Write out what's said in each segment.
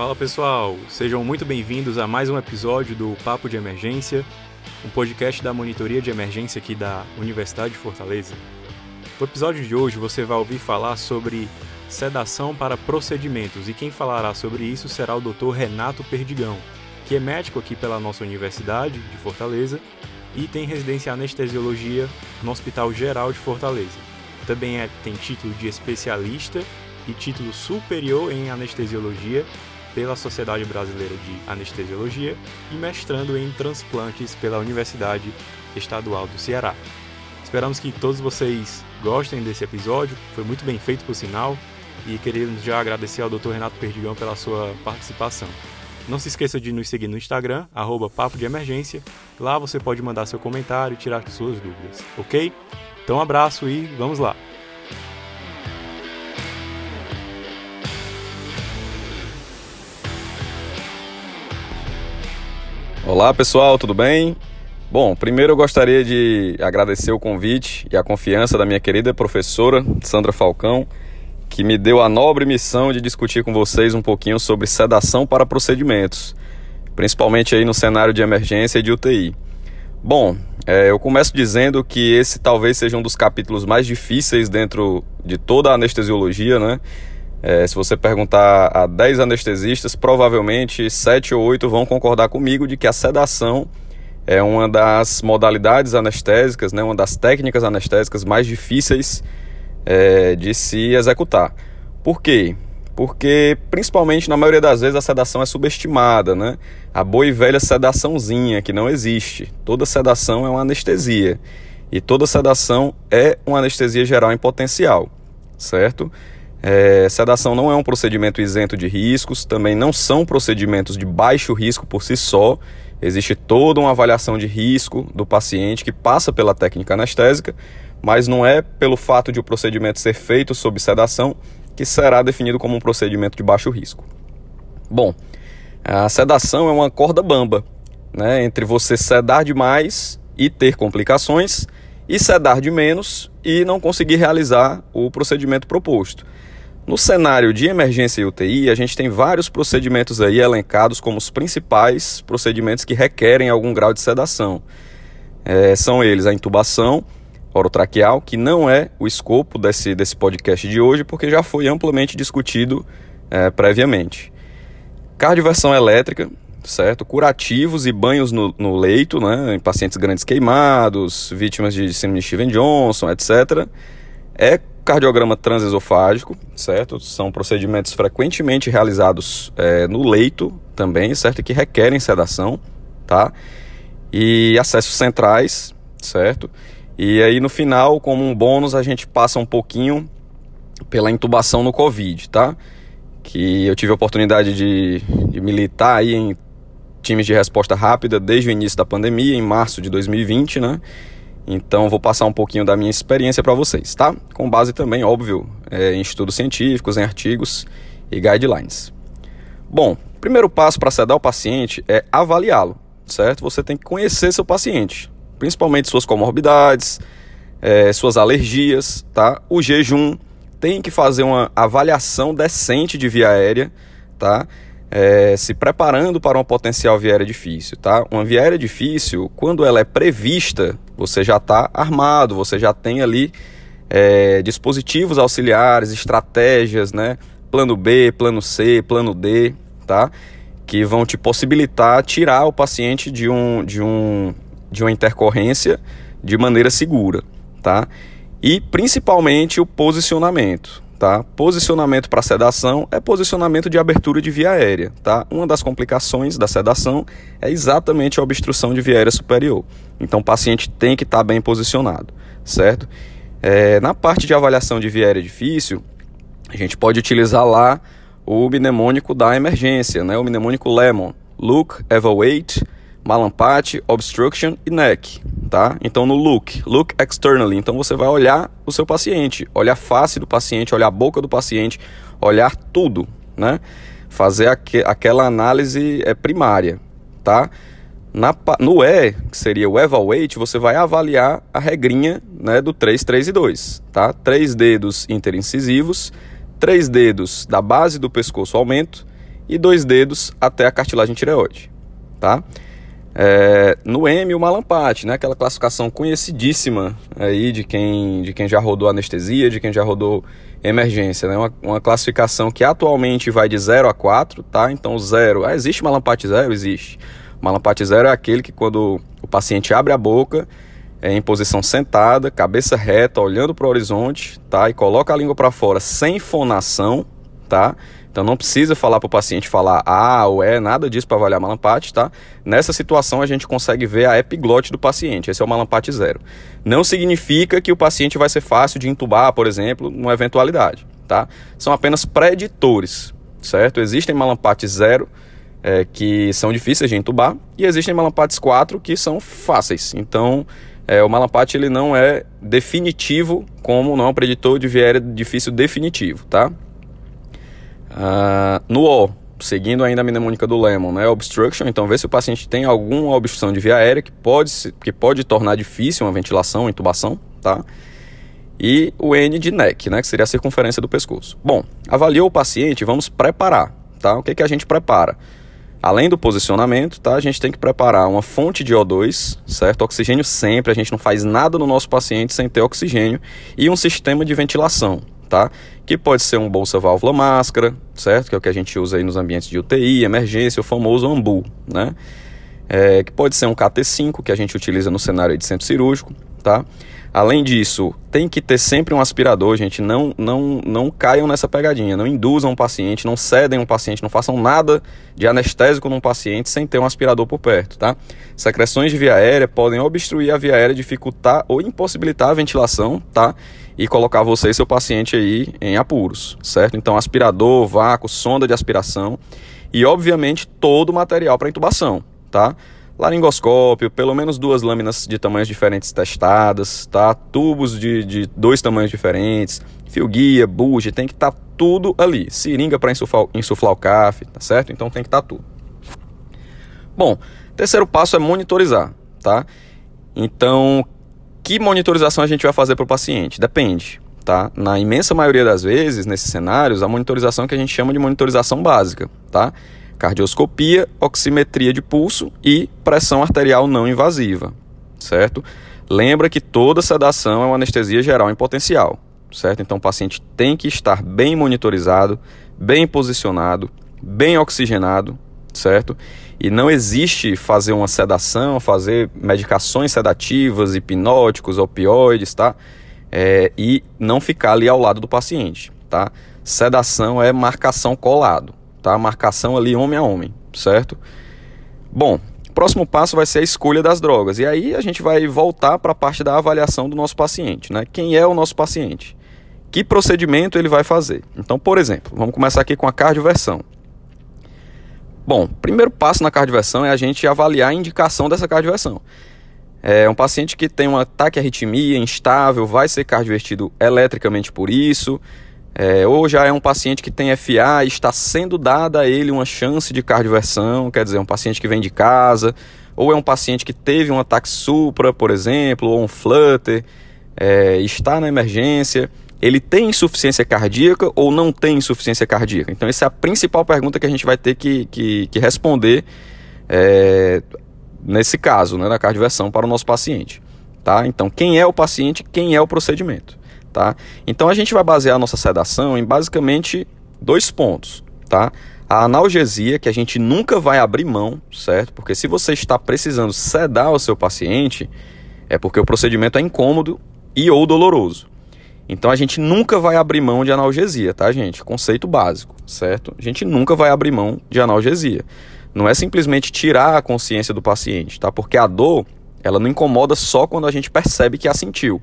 Fala pessoal, sejam muito bem-vindos a mais um episódio do Papo de Emergência, um podcast da monitoria de emergência aqui da Universidade de Fortaleza. No episódio de hoje você vai ouvir falar sobre sedação para procedimentos e quem falará sobre isso será o Dr. Renato Perdigão, que é médico aqui pela nossa Universidade de Fortaleza e tem residência em anestesiologia no Hospital Geral de Fortaleza. Também é, tem título de especialista e título superior em anestesiologia pela Sociedade Brasileira de Anestesiologia e mestrando em transplantes pela Universidade Estadual do Ceará. Esperamos que todos vocês gostem desse episódio, foi muito bem feito por sinal, e queremos já agradecer ao Dr. Renato Perdigão pela sua participação. Não se esqueça de nos seguir no Instagram, arroba Papo de Emergência. Lá você pode mandar seu comentário e tirar suas dúvidas, ok? Então um abraço e vamos lá! Olá pessoal, tudo bem? Bom, primeiro eu gostaria de agradecer o convite e a confiança da minha querida professora Sandra Falcão, que me deu a nobre missão de discutir com vocês um pouquinho sobre sedação para procedimentos, principalmente aí no cenário de emergência e de UTI. Bom, é, eu começo dizendo que esse talvez seja um dos capítulos mais difíceis dentro de toda a anestesiologia, né? É, se você perguntar a 10 anestesistas, provavelmente 7 ou 8 vão concordar comigo de que a sedação é uma das modalidades anestésicas, né, uma das técnicas anestésicas mais difíceis é, de se executar. Por quê? Porque, principalmente na maioria das vezes, a sedação é subestimada, né? A boa e velha sedaçãozinha, que não existe. Toda sedação é uma anestesia. E toda sedação é uma anestesia geral em potencial, certo? É, sedação não é um procedimento isento de riscos, também não são procedimentos de baixo risco por si só. Existe toda uma avaliação de risco do paciente que passa pela técnica anestésica, mas não é pelo fato de o procedimento ser feito sob sedação que será definido como um procedimento de baixo risco. Bom, a sedação é uma corda bamba, né, entre você sedar demais e ter complicações, e sedar de menos e não conseguir realizar o procedimento proposto. No cenário de emergência e UTI, a gente tem vários procedimentos aí elencados como os principais procedimentos que requerem algum grau de sedação. É, são eles a intubação orotraqueal, que não é o escopo desse, desse podcast de hoje, porque já foi amplamente discutido é, previamente. Cardioversão elétrica, certo? Curativos e banhos no, no, leito, né? Em pacientes grandes queimados, vítimas de síndrome de Steven-Johnson, etc. É cardiograma transesofágico, certo? São procedimentos frequentemente realizados é, no leito também, certo? Que requerem sedação, tá? E acessos centrais, certo? E aí no final, como um bônus, a gente passa um pouquinho pela intubação no Covid, tá? Que eu tive a oportunidade de, de militar aí em times de resposta rápida desde o início da pandemia, em março de 2020, né? Então vou passar um pouquinho da minha experiência para vocês, tá? Com base também, óbvio, é, em estudos científicos, em artigos e guidelines. Bom, primeiro passo para sedar o paciente é avaliá-lo, certo? Você tem que conhecer seu paciente, principalmente suas comorbidades, é, suas alergias, tá? O jejum tem que fazer uma avaliação decente de via aérea, tá? É, se preparando para uma potencial viária difícil, tá? Uma viária difícil, quando ela é prevista, você já está armado, você já tem ali é, dispositivos auxiliares, estratégias, né? Plano B, plano C, plano D, tá? Que vão te possibilitar tirar o paciente de, um, de, um, de uma intercorrência de maneira segura, tá? E principalmente o posicionamento tá? Posicionamento para sedação é posicionamento de abertura de via aérea, tá? Uma das complicações da sedação é exatamente a obstrução de via aérea superior. Então o paciente tem que estar tá bem posicionado, certo? É, na parte de avaliação de via aérea difícil, a gente pode utilizar lá o mnemônico da emergência, né? O mnemônico Lemon. Look, evaluate, malampate, obstruction e neck, tá? Então no look, look externally, então você vai olhar o seu paciente, olhar a face do paciente, olhar a boca do paciente, olhar tudo, né? Fazer aqu aquela análise é primária, tá? Na, no E, que seria o evaluate, você vai avaliar a regrinha né, do 3, 3 e 2, tá? Três dedos interincisivos, três dedos da base do pescoço aumento e dois dedos até a cartilagem tireoide, tá? É, no M, o malampate, né? Aquela classificação conhecidíssima aí de quem, de quem já rodou anestesia, de quem já rodou emergência, né? Uma, uma classificação que atualmente vai de 0 a 4, tá? Então, 0... Ah, existe malampate 0? Existe. Malampate 0 é aquele que quando o paciente abre a boca, é em posição sentada, cabeça reta, olhando para o horizonte, tá? E coloca a língua para fora sem fonação, tá? Então não precisa falar para o paciente falar A ou E, nada disso para avaliar malampate, tá? Nessa situação a gente consegue ver a epiglote do paciente, esse é o malampate zero. Não significa que o paciente vai ser fácil de intubar, por exemplo, numa eventualidade, tá? São apenas preditores, certo? Existem malampates zero é, que são difíceis de intubar e existem malampates 4 que são fáceis. Então é, o malampate ele não é definitivo como não é um preditor de viéria difícil definitivo, tá? Uh, no O, seguindo ainda a mnemônica do Lemon, né, obstruction, então ver se o paciente tem alguma obstrução de via aérea que pode, que pode tornar difícil uma ventilação, uma intubação, tá? E o N de neck, né, que seria a circunferência do pescoço. Bom, avaliou o paciente, vamos preparar, tá? O que, que a gente prepara? Além do posicionamento, tá? A gente tem que preparar uma fonte de O2, certo? Oxigênio sempre, a gente não faz nada no nosso paciente sem ter oxigênio e um sistema de ventilação, tá? Que pode ser um bolsa válvula máscara, certo? Que é o que a gente usa aí nos ambientes de UTI, emergência, o famoso AMBU, né? É, que pode ser um KT5 que a gente utiliza no cenário de centro cirúrgico, tá? Além disso, tem que ter sempre um aspirador, gente. Não, não, não caiam nessa pegadinha. Não induzam o paciente, não cedem um paciente, não façam nada de anestésico num paciente sem ter um aspirador por perto, tá? Secreções de via aérea podem obstruir a via aérea, dificultar ou impossibilitar a ventilação, tá? E colocar você e seu paciente aí em apuros, certo? Então, aspirador, vácuo, sonda de aspiração e, obviamente, todo o material para intubação, tá? laringoscópio, pelo menos duas lâminas de tamanhos diferentes testadas, tá? Tubos de, de dois tamanhos diferentes, fio guia, buge, tem que estar tá tudo ali. Seringa para insuflar, insuflar o CAF, tá certo? Então tem que estar tá tudo. Bom, terceiro passo é monitorizar, tá? Então, que monitorização a gente vai fazer para o paciente? Depende, tá? Na imensa maioria das vezes, nesses cenários, a monitorização que a gente chama de monitorização básica, tá? cardioscopia, oximetria de pulso e pressão arterial não invasiva, certo? Lembra que toda sedação é uma anestesia geral em potencial, certo? Então o paciente tem que estar bem monitorizado, bem posicionado, bem oxigenado, certo? E não existe fazer uma sedação, fazer medicações sedativas, hipnóticos, opioides, tá? É, e não ficar ali ao lado do paciente, tá? Sedação é marcação colado, tá? Marcação ali homem a homem, certo? Bom, próximo passo vai ser a escolha das drogas. E aí a gente vai voltar para a parte da avaliação do nosso paciente, né? Quem é o nosso paciente? Que procedimento ele vai fazer? Então, por exemplo, vamos começar aqui com a cardioversão. Bom, primeiro passo na cardioversão é a gente avaliar a indicação dessa cardioversão. É um paciente que tem um ataque à arritmia instável, vai ser cardiovertido eletricamente por isso, é, ou já é um paciente que tem FA e está sendo dada a ele uma chance de cardioversão, quer dizer, um paciente que vem de casa, ou é um paciente que teve um ataque supra, por exemplo, ou um flutter, é, está na emergência, ele tem insuficiência cardíaca ou não tem insuficiência cardíaca? Então, essa é a principal pergunta que a gente vai ter que, que, que responder é, nesse caso, né, da cardioversão para o nosso paciente. Tá? Então, quem é o paciente, quem é o procedimento? tá? Então a gente vai basear a nossa sedação em basicamente dois pontos, tá? A analgesia, que a gente nunca vai abrir mão, certo? Porque se você está precisando sedar o seu paciente, é porque o procedimento é incômodo e ou doloroso. Então a gente nunca vai abrir mão de analgesia, tá, gente? Conceito básico, certo? A gente nunca vai abrir mão de analgesia. Não é simplesmente tirar a consciência do paciente, tá? Porque a dor, ela não incomoda só quando a gente percebe que a sentiu.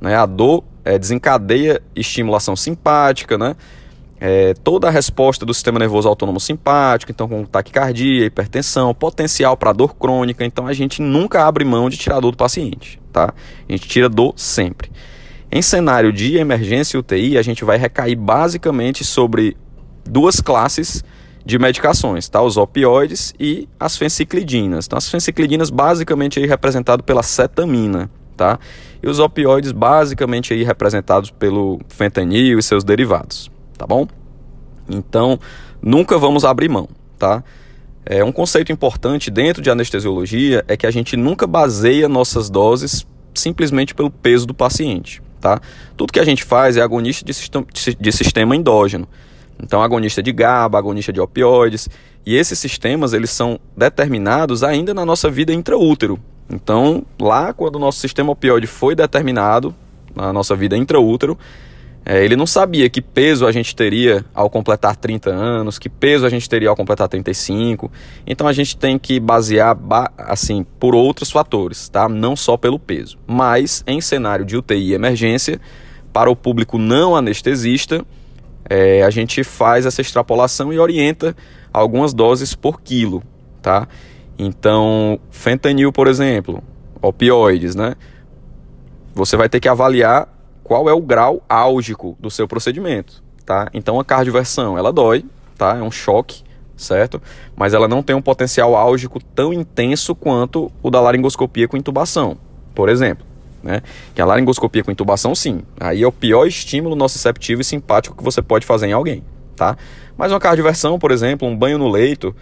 Né? A dor é, desencadeia estimulação simpática, né? É, toda a resposta do sistema nervoso autônomo simpático, então com taquicardia, hipertensão, potencial para dor crônica, então a gente nunca abre mão de tirar dor do paciente, tá? A gente tira dor sempre. Em cenário de emergência UTI, a gente vai recair basicamente sobre duas classes de medicações, tá? Os opioides e as fenciclidinas. Então, as fenciclidinas basicamente aí representado pela cetamina, tá? E os opioides basicamente aí representados pelo fentanil e seus derivados, tá bom? Então, nunca vamos abrir mão, tá? É, um conceito importante dentro de anestesiologia é que a gente nunca baseia nossas doses simplesmente pelo peso do paciente, tá? Tudo que a gente faz é agonista de, sistema, de sistema endógeno. Então, agonista de GABA, agonista de opioides, e esses sistemas eles são determinados ainda na nossa vida intraútero. Então, lá quando o nosso sistema opioide foi determinado na nossa vida intraútero, é, ele não sabia que peso a gente teria ao completar 30 anos, que peso a gente teria ao completar 35. Então a gente tem que basear assim por outros fatores, tá? Não só pelo peso. Mas em cenário de UTI e emergência, para o público não anestesista, é, a gente faz essa extrapolação e orienta algumas doses por quilo, tá? Então, fentanil, por exemplo, opioides, né? Você vai ter que avaliar qual é o grau álgico do seu procedimento, tá? Então a cardioversão, ela dói, tá? É um choque, certo? Mas ela não tem um potencial álgico tão intenso quanto o da laringoscopia com intubação, por exemplo. Né? Que a laringoscopia com intubação, sim. Aí é o pior estímulo nociceptivo e simpático que você pode fazer em alguém, tá? Mas uma cardioversão, por exemplo, um banho no leito,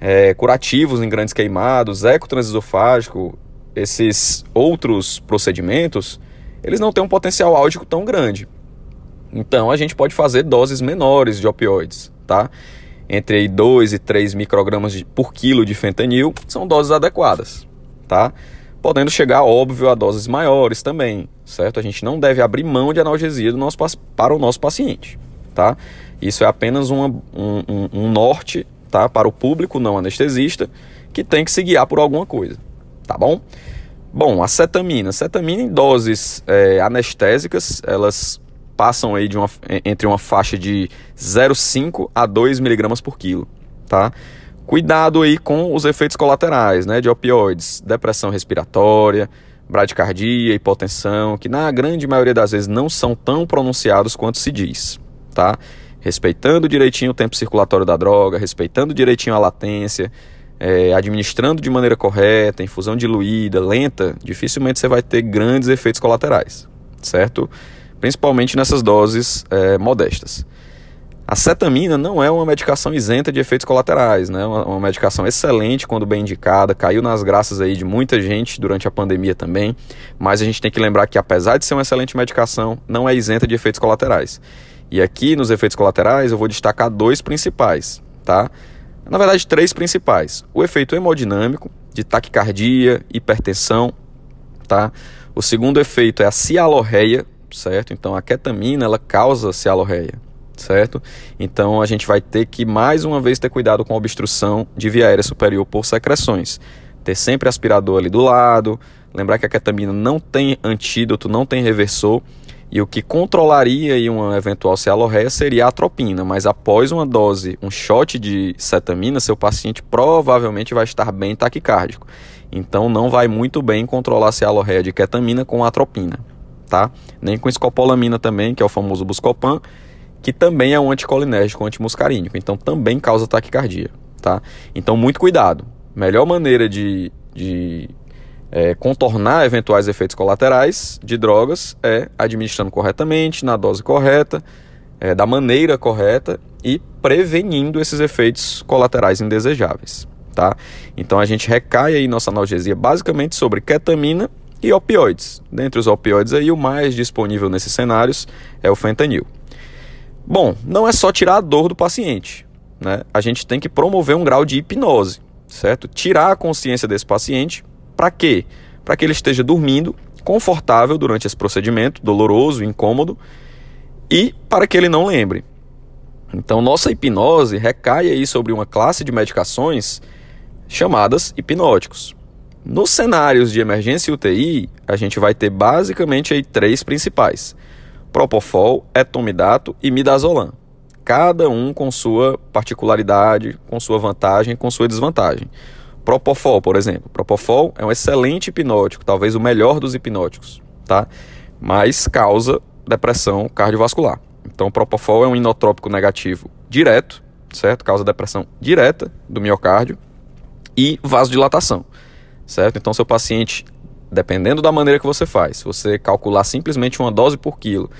é, curativos em grandes queimados, eco transesofágico, esses outros procedimentos, eles não têm um potencial álgico tão grande. Então a gente pode fazer doses menores de opioides, tá? Entre 2 e 3 microgramas por quilo de fentanil são doses adequadas, tá? Podendo chegar, óbvio, a doses maiores também, certo? A gente não deve abrir mão de analgesia do nosso, para o nosso paciente, tá? Isso é apenas uma, um, um, um norte, tá? Para o público não anestesista que tem que se guiar por alguma coisa, tá bom? Bom, a cetamina. Cetamina em doses é, anestésicas, elas passam aí de uma, entre uma faixa de 0,5 a 2 miligramas por quilo, tá? Cuidado aí com os efeitos colaterais, né, de opioides, depressão respiratória, bradicardia, hipotensão, que na grande maioria das vezes não são tão pronunciados quanto se diz, tá? Respeitando direitinho o tempo circulatório da droga, respeitando direitinho a latência, é, administrando de maneira correta, infusão diluída, lenta, dificilmente você vai ter grandes efeitos colaterais, certo? Principalmente nessas doses é, modestas. A cetamina não é uma medicação isenta de efeitos colaterais, né? Uma, uma, medicação excelente quando bem indicada, caiu nas graças aí de muita gente durante a pandemia também, mas a gente tem que lembrar que apesar de ser uma excelente medicação, não é isenta de efeitos colaterais. E aqui nos efeitos colaterais eu vou destacar dois principais, tá? Na verdade, três principais: o efeito hemodinâmico, de taquicardia, hipertensão, tá? O segundo efeito é a cialorreia, certo? Então a ketamina ela causa cialorreia, certo? Então a gente vai ter que mais uma vez ter cuidado com a obstrução de via aérea superior por secreções. Ter sempre aspirador ali do lado, lembrar que a ketamina não tem antídoto, não tem reversor e o que controlaria uma eventual cialorreia seria a atropina, mas após uma dose, um shot de cetamina, seu paciente provavelmente vai estar bem taquicárdico. Então não vai muito bem controlar a cialorreia de ketamina com atropina, tá? Nem com escopolamina também, que é o famoso Buscopan, que também é um anticolinérgico, antimuscarínico, então também causa taquicardia, tá? Então muito cuidado. Melhor maneira de, de é, contornar eventuais efeitos colaterais de drogas é administrando corretamente, na dose correta, é, da maneira correta e prevenindo esses efeitos colaterais indesejáveis. Tá? Então a gente recai aí nossa analgesia basicamente sobre ketamina e opioides. Dentre os opioides aí, o mais disponível nesses cenários é o fentanil. Bom, não é só tirar a dor do paciente, né? A gente tem que promover um grau de hipnose, certo? Tirar a consciência desse paciente para quê? Para que ele esteja dormindo confortável durante esse procedimento, doloroso, incômodo, e para que ele não lembre. Então, nossa hipnose recai aí sobre uma classe de medicações chamadas hipnóticos. Nos cenários de emergência UTI, a gente vai ter basicamente aí três principais: Propofol, etomidato e midazolam. Cada um com sua particularidade, com sua vantagem, com sua desvantagem. Propofol, por exemplo. Propofol é um excelente hipnótico, talvez o melhor dos hipnóticos, tá? Mas causa depressão cardiovascular. Então, Propofol é um inotrópico negativo direto, certo? Causa depressão direta do miocárdio e vasodilatação, certo? Então, seu paciente, dependendo da maneira que você faz, se você calcular simplesmente uma dose por quilo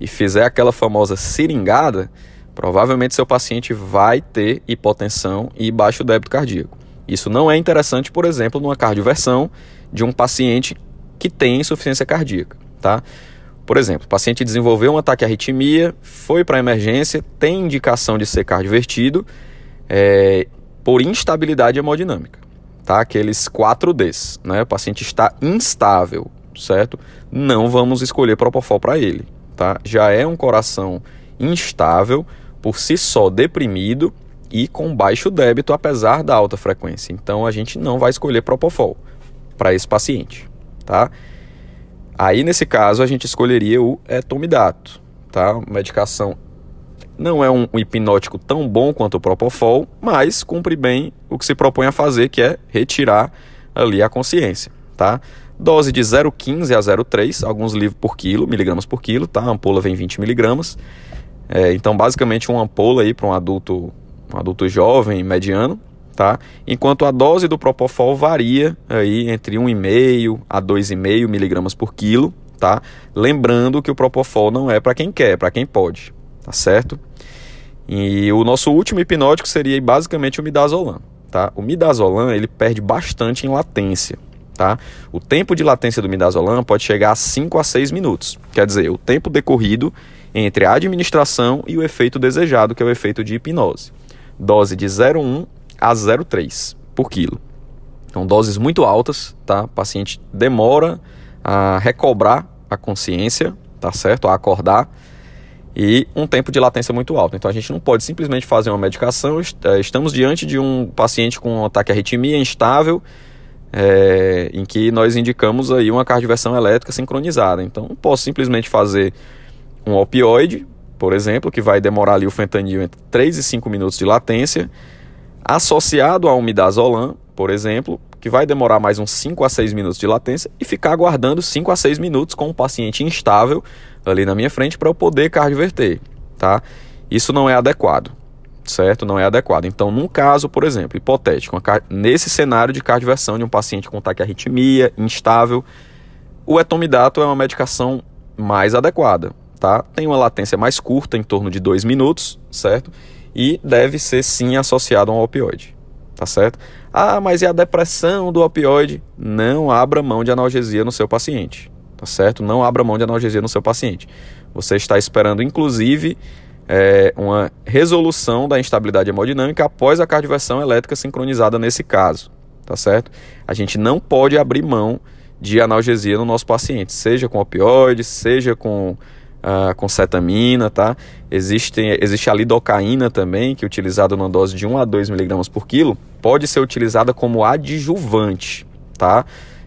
e fizer aquela famosa seringada, provavelmente seu paciente vai ter hipotensão e baixo débito cardíaco. Isso não é interessante, por exemplo, numa cardioversão de um paciente que tem insuficiência cardíaca, tá? Por exemplo, o paciente desenvolveu um ataque à arritmia, foi para a emergência, tem indicação de ser cardiovertido é, por instabilidade hemodinâmica, tá? Aqueles 4 Ds, né? O paciente está instável, certo? Não vamos escolher Propofol para ele, tá? Já é um coração instável, por si só deprimido e com baixo débito, apesar da alta frequência. Então a gente não vai escolher Propofol para esse paciente, tá? Aí nesse caso a gente escolheria o etomidato, tá? Medicação não é um, hipnótico tão bom quanto o Propofol, mas cumpre bem o que se propõe a fazer, que é retirar ali a consciência, tá? Dose de 0,15 a 0,3, alguns livros por quilo, miligramas por quilo, tá? A ampola vem 20 miligramas. É, então, basicamente, uma ampola aí para um adulto, um adulto jovem, mediano, tá? Enquanto a dose do Propofol varia aí entre 1,5 a 2,5 miligramas por quilo, tá? Lembrando que o Propofol não é para quem quer, é para quem pode, tá certo? E o nosso último hipnótico seria basicamente o midazolam, tá? O midazolam, ele perde bastante em latência, tá? O tempo de latência do midazolam pode chegar a 5 a 6 minutos. Quer dizer, o tempo decorrido entre a administração e o efeito desejado, que é o efeito de hipnose. Dose de 0,1 a 0,3 por quilo. Então, doses muito altas, tá? O paciente demora a recobrar a consciência, tá certo? A acordar e um tempo de latência muito alto. Então a gente não pode simplesmente fazer uma medicação. É, estamos diante de um paciente com um ataque arritmia instável, é, em que nós indicamos aí uma cardioversão elétrica sincronizada. Então não posso simplesmente fazer um opioide, por exemplo, que vai demorar ali o fentanil entre 3 e 5 minutos de latência, associado ao midazolam, por exemplo, que vai demorar mais uns 5 a 6 minutos de latência e ficar aguardando 5 a 6 minutos com um paciente instável ali na minha frente para eu poder cardioverter, tá? Isso não é adequado, certo? Não é adequado. Então, num caso, por exemplo, hipotético, nesse cenário de cardioversão de um paciente com taquiarritmia, instável, o etomidato é uma medicação mais adequada, tá? Tem uma latência mais curta, em torno de 2 minutos, certo? E deve ser sim associado a um opioide, tá certo? Ah, mas e a depressão do opioide? Não abra mão de analgesia no seu paciente, tá certo? Não abra mão de analgesia no seu paciente. Você está esperando, inclusive, é, uma resolução da instabilidade hemodinâmica após a cardioversão elétrica sincronizada nesse caso, tá certo? A gente não pode abrir mão de analgesia no nosso paciente, seja com opioides, seja com uh, com cetamina, tá? Existe, existe a lidocaína também, que é utilizada numa dose de 1 a 2 miligramas por quilo, pode ser utilizada como adjuvante, tá?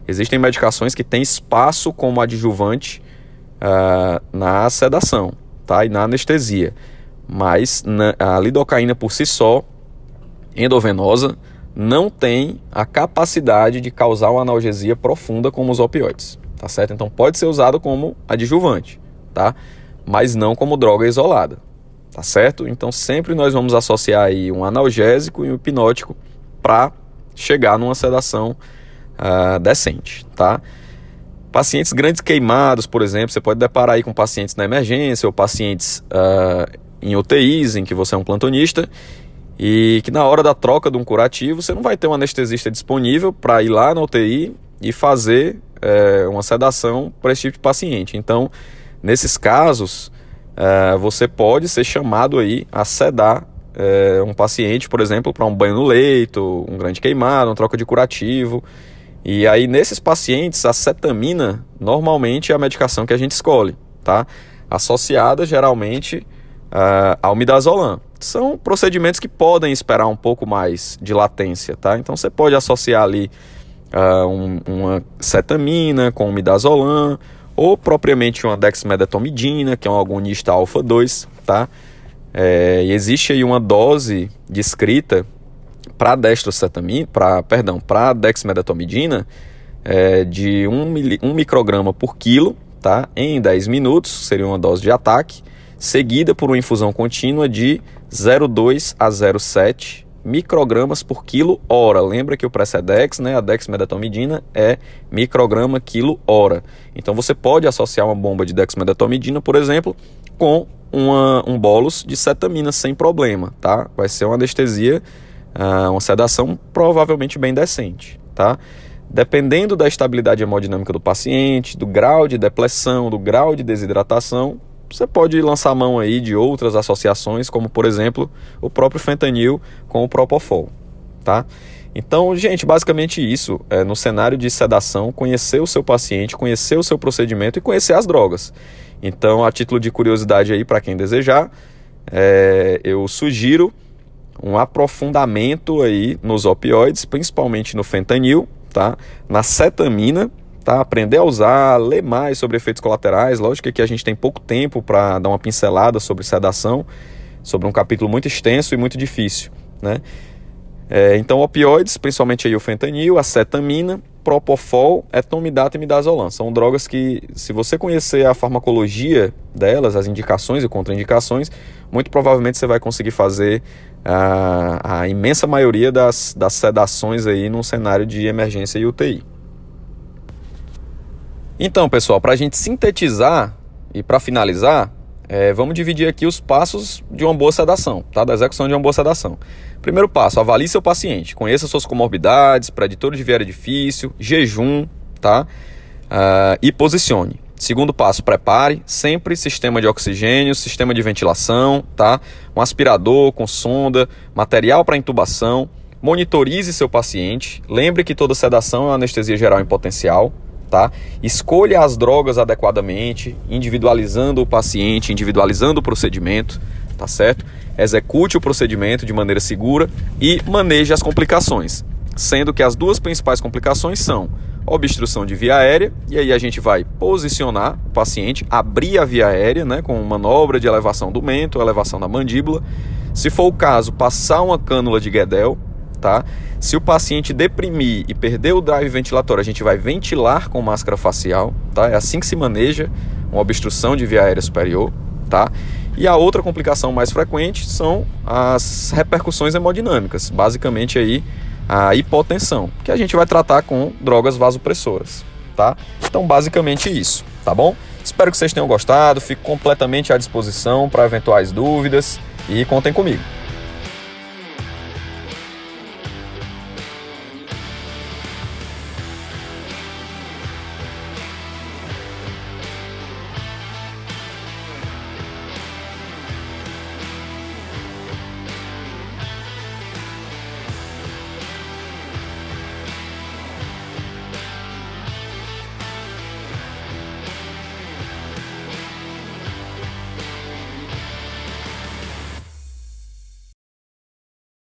Existem medicações que têm espaço como adjuvante uh, na sedação, tá? E na anestesia. Mas na, a lidocaína por si só, endovenosa, não tem a capacidade de causar uma analgesia profunda como os opioides, tá certo? Então pode ser usado como adjuvante tá? Mas não como droga isolada, tá certo? Então sempre nós vamos associar aí um analgésico e um hipnótico para chegar numa sedação uh, decente, tá? Pacientes grandes queimados, por exemplo, você pode deparar aí com pacientes na emergência ou pacientes uh, em UTIs, em que você é um plantonista, e que na hora da troca de um curativo você não vai ter um anestesista disponível para ir lá na UTI e fazer é, uma sedação para esse tipo de paciente. Então, Nesses casos, é, você pode ser chamado aí a sedar é, um paciente, por exemplo, para um banho no leito, um grande queimado, uma troca de curativo. E aí, nesses pacientes, a cetamina normalmente é a medicação que a gente escolhe, tá? Associada geralmente uh, ao midazolam. São procedimentos que podem esperar um pouco mais de latência, tá? Então você pode associar ali uh, um, uma cetamina com midazolam ou propriamente uma dexmedetomidina, que é um agonista alfa 2, tá? É, e existe aí uma dose descrita para destrocetamina, para perdão, para dexmedetomidina é, de 1 um, um micrograma por quilo, tá? Em 10 minutos, seria uma dose de ataque, seguida por uma infusão contínua de 0,2 a 0,7 microgramas por quilo hora. Lembra que o Precedex, né, a dexmedetomidina, é micrograma quilo hora. Então você pode associar uma bomba de dexmedetomidina, por exemplo, com uma, um bolos de cetamina sem problema, tá? Vai ser uma anestesia, uh, uma sedação provavelmente bem decente, tá? Dependendo da estabilidade hemodinâmica do paciente, do grau de depressão, do grau de desidratação, você pode lançar mão aí de outras associações, como por exemplo o próprio fentanil com o propofol, tá? Então, gente, basicamente isso, é, no cenário de sedação, conhecer o seu paciente, conhecer o seu procedimento e conhecer as drogas. Então, a título de curiosidade aí para quem desejar, é, eu sugiro um aprofundamento aí nos opioides, principalmente no fentanil, tá? Na cetamina, tá? Aprender a usar, ler mais sobre efeitos colaterais. Lógico que aqui a gente tem pouco tempo para dar uma pincelada sobre sedação, sobre um capítulo muito extenso e muito difícil, né? É, então, opioides, principalmente aí o fentanil, a cetamina, propofol, etomidata e midazolam. São drogas que, se você conhecer a farmacologia delas, as indicações e contraindicações, muito provavelmente você vai conseguir fazer a, a imensa maioria das, das sedações aí num cenário de emergência e UTI. Então, pessoal, para a gente sintetizar e para finalizar, é, vamos dividir aqui os passos de uma boa sedação, tá? Da execução de uma boa sedação. Primeiro passo, avalie seu paciente, conheça suas comorbidades, preditor de viária difícil, jejum, tá? Uh, e posicione. Segundo passo, prepare sempre sistema de oxigênio, sistema de ventilação, tá? Um aspirador com sonda, material para intubação. Monitorize seu paciente. Lembre que toda sedação é anestesia geral em potencial, tá? Escolha as drogas adequadamente, individualizando o paciente, individualizando o procedimento, tá certo? Execute o procedimento de maneira segura e maneje as complicações, sendo que as duas principais complicações são obstrução de via aérea, e aí a gente vai posicionar o paciente, abrir a via aérea, né, com manobra de elevação do mento, elevação da mandíbula. Se for o caso, passar uma cânula de Guedel, tá? Se o paciente deprimir e perder o drive ventilatório, a gente vai ventilar com máscara facial, tá? É assim que se maneja uma obstrução de via aérea superior, tá? E a outra complicação mais frequente são as repercussões hemodinâmicas, basicamente aí a hipotensão, que a gente vai tratar com drogas vasopressoras, tá? Então, basicamente isso, tá bom? Espero que vocês tenham gostado, fico completamente à disposição para eventuais dúvidas e contem comigo.